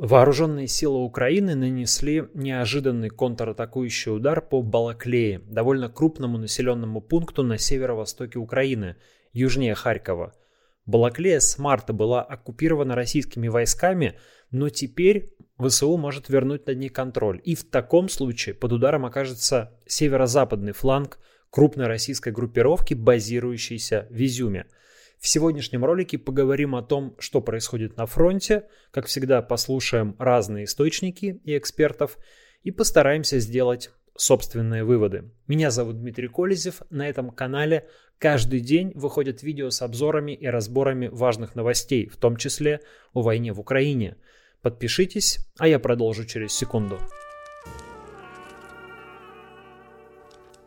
Вооруженные силы Украины нанесли неожиданный контратакующий удар по Балаклее, довольно крупному населенному пункту на северо-востоке Украины, южнее Харькова. Балаклея с марта была оккупирована российскими войсками, но теперь ВСУ может вернуть над ней контроль. И в таком случае под ударом окажется северо-западный фланг крупной российской группировки, базирующейся в Изюме – в сегодняшнем ролике поговорим о том, что происходит на фронте. Как всегда, послушаем разные источники и экспертов и постараемся сделать собственные выводы. Меня зовут Дмитрий Колезев. На этом канале каждый день выходят видео с обзорами и разборами важных новостей, в том числе о войне в Украине. Подпишитесь, а я продолжу через секунду.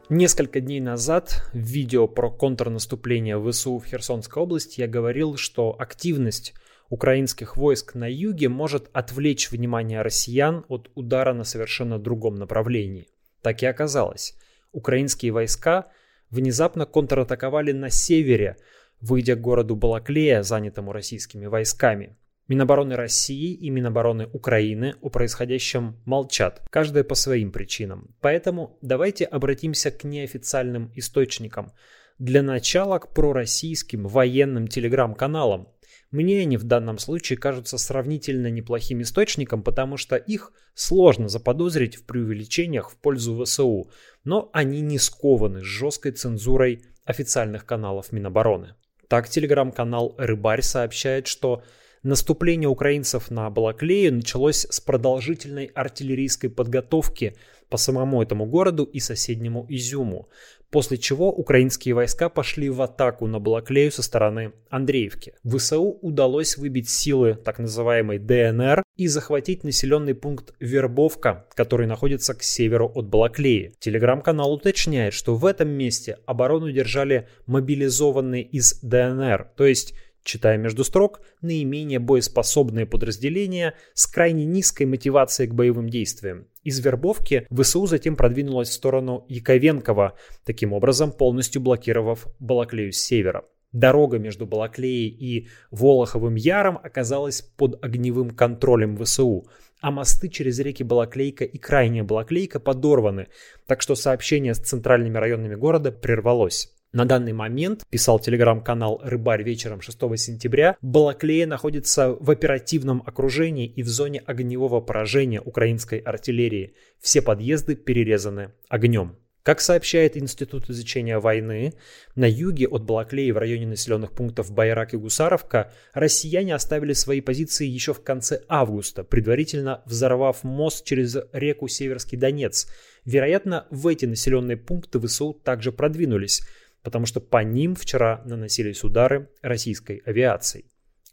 Несколько дней назад в видео про контрнаступление ВСУ в Херсонской области я говорил, что активность украинских войск на юге может отвлечь внимание россиян от удара на совершенно другом направлении. Так и оказалось. Украинские войска внезапно контратаковали на севере, выйдя к городу Балаклея, занятому российскими войсками. Минобороны России и Минобороны Украины о происходящем молчат, каждая по своим причинам. Поэтому давайте обратимся к неофициальным источникам. Для начала к пророссийским военным телеграм-каналам. Мне они в данном случае кажутся сравнительно неплохим источником, потому что их сложно заподозрить в преувеличениях в пользу ВСУ, но они не скованы с жесткой цензурой официальных каналов Минобороны. Так телеграм-канал «Рыбарь» сообщает, что Наступление украинцев на Балаклею началось с продолжительной артиллерийской подготовки по самому этому городу и соседнему Изюму, после чего украинские войска пошли в атаку на Балаклею со стороны Андреевки. ВСУ удалось выбить силы так называемой ДНР и захватить населенный пункт Вербовка, который находится к северу от Балаклеи. Телеграм-канал уточняет, что в этом месте оборону держали мобилизованные из ДНР, то есть читая между строк, наименее боеспособные подразделения с крайне низкой мотивацией к боевым действиям. Из вербовки ВСУ затем продвинулась в сторону Яковенкова, таким образом полностью блокировав Балаклею с севера. Дорога между Балаклеей и Волоховым Яром оказалась под огневым контролем ВСУ, а мосты через реки Балаклейка и Крайняя Балаклейка подорваны, так что сообщение с центральными районами города прервалось. На данный момент, писал телеграм-канал «Рыбарь» вечером 6 сентября, Балаклея находится в оперативном окружении и в зоне огневого поражения украинской артиллерии. Все подъезды перерезаны огнем. Как сообщает Институт изучения войны, на юге от Балаклеи в районе населенных пунктов Байрак и Гусаровка россияне оставили свои позиции еще в конце августа, предварительно взорвав мост через реку Северский Донец. Вероятно, в эти населенные пункты ВСУ также продвинулись – потому что по ним вчера наносились удары российской авиацией.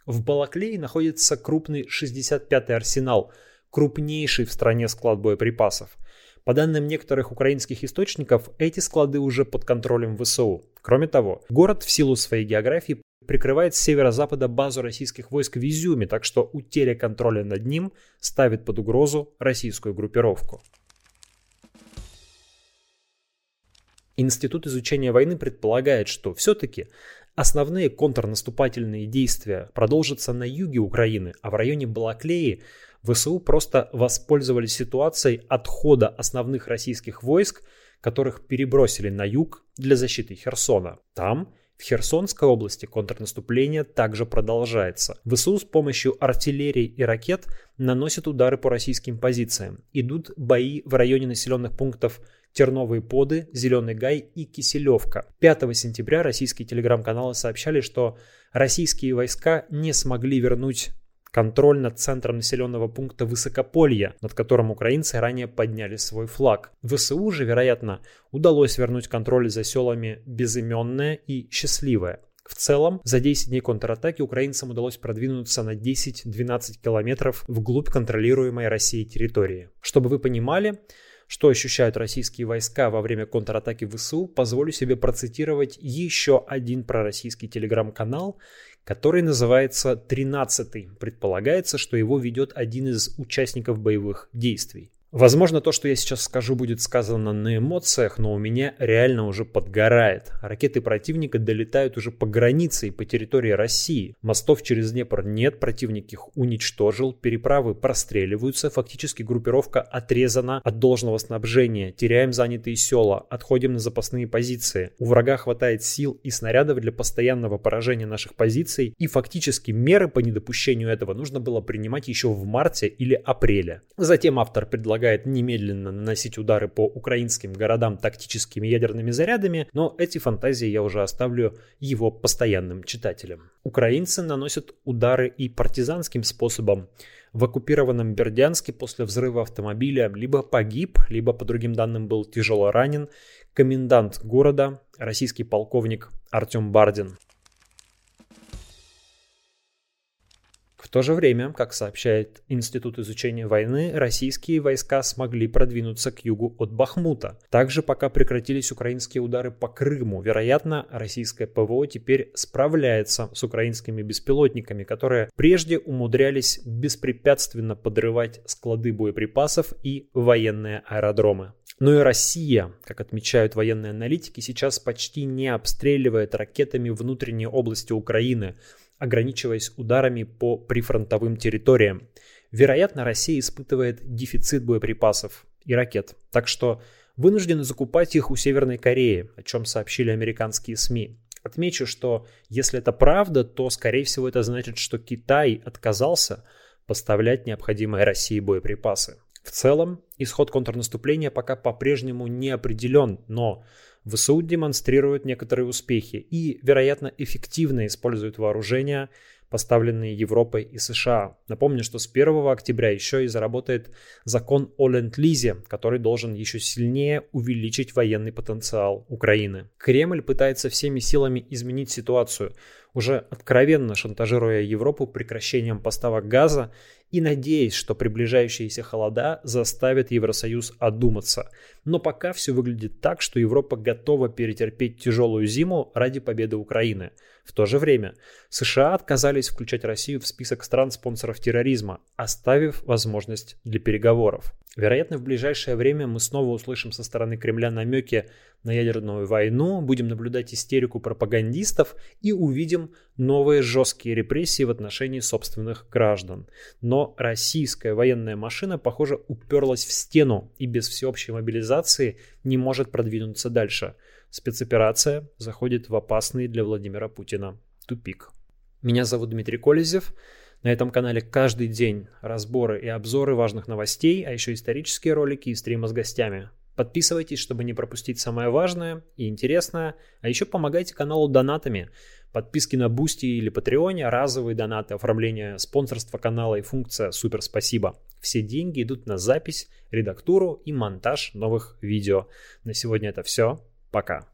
В Балаклее находится крупный 65-й арсенал, крупнейший в стране склад боеприпасов. По данным некоторых украинских источников, эти склады уже под контролем ВСУ. Кроме того, город в силу своей географии прикрывает с северо-запада базу российских войск в Изюме, так что утеря контроля над ним ставит под угрозу российскую группировку. Институт изучения войны предполагает, что все-таки основные контрнаступательные действия продолжатся на юге Украины, а в районе Балаклеи ВСУ просто воспользовались ситуацией отхода основных российских войск, которых перебросили на юг для защиты Херсона. Там в Херсонской области контрнаступление также продолжается. ВСУ с помощью артиллерии и ракет наносят удары по российским позициям. Идут бои в районе населенных пунктов Терновые поды, Зеленый гай и Киселевка. 5 сентября российские телеграм-каналы сообщали, что российские войска не смогли вернуть контроль над центром населенного пункта Высокополья, над которым украинцы ранее подняли свой флаг. ВСУ же, вероятно, удалось вернуть контроль за селами Безыменное и Счастливое. В целом, за 10 дней контратаки украинцам удалось продвинуться на 10-12 километров вглубь контролируемой Россией территории. Чтобы вы понимали, что ощущают российские войска во время контратаки ВСУ, позволю себе процитировать еще один пророссийский телеграм-канал, который называется «13». Предполагается, что его ведет один из участников боевых действий. Возможно, то, что я сейчас скажу, будет сказано на эмоциях, но у меня реально уже подгорает. Ракеты противника долетают уже по границе и по территории России. Мостов через Днепр нет, противник их уничтожил, переправы простреливаются, фактически группировка отрезана от должного снабжения, теряем занятые села, отходим на запасные позиции. У врага хватает сил и снарядов для постоянного поражения наших позиций, и фактически меры по недопущению этого нужно было принимать еще в марте или апреле. Затем автор предлагает предлагает немедленно наносить удары по украинским городам тактическими ядерными зарядами, но эти фантазии я уже оставлю его постоянным читателям. Украинцы наносят удары и партизанским способом. В оккупированном Бердянске после взрыва автомобиля либо погиб, либо, по другим данным, был тяжело ранен комендант города, российский полковник Артем Бардин. То же время, как сообщает Институт изучения войны, российские войска смогли продвинуться к югу от Бахмута. Также пока прекратились украинские удары по Крыму, вероятно, российское ПВО теперь справляется с украинскими беспилотниками, которые прежде умудрялись беспрепятственно подрывать склады боеприпасов и военные аэродромы. Но и Россия, как отмечают военные аналитики, сейчас почти не обстреливает ракетами внутренние области Украины, ограничиваясь ударами по прифронтовым территориям. Вероятно, Россия испытывает дефицит боеприпасов и ракет, так что вынуждены закупать их у Северной Кореи, о чем сообщили американские СМИ. Отмечу, что если это правда, то, скорее всего, это значит, что Китай отказался поставлять необходимые России боеприпасы. В целом, исход контрнаступления пока по-прежнему не определен, но ВСУ демонстрируют некоторые успехи и, вероятно, эффективно используют вооружения, поставленные Европой и США. Напомню, что с 1 октября еще и заработает закон о ленд-лизе, который должен еще сильнее увеличить военный потенциал Украины. Кремль пытается всеми силами изменить ситуацию, уже откровенно шантажируя Европу прекращением поставок газа и надеясь, что приближающиеся холода заставят Евросоюз одуматься. Но пока все выглядит так, что Европа готова перетерпеть тяжелую зиму ради победы Украины. В то же время США отказались включать Россию в список стран-спонсоров терроризма, оставив возможность для переговоров. Вероятно, в ближайшее время мы снова услышим со стороны Кремля намеки на ядерную войну, будем наблюдать истерику пропагандистов и увидим новые жесткие репрессии в отношении собственных граждан. Но российская военная машина, похоже, уперлась в стену и без всеобщей мобилизации не может продвинуться дальше. Спецоперация заходит в опасный для Владимира Путина тупик. Меня зовут Дмитрий Колезев. На этом канале каждый день разборы и обзоры важных новостей, а еще исторические ролики и стримы с гостями. Подписывайтесь, чтобы не пропустить самое важное и интересное, а еще помогайте каналу донатами. Подписки на Бусти или Патреоне, разовые донаты, оформление спонсорства канала и функция «Супер спасибо». Все деньги идут на запись, редактуру и монтаж новых видео. На сегодня это все. Пока.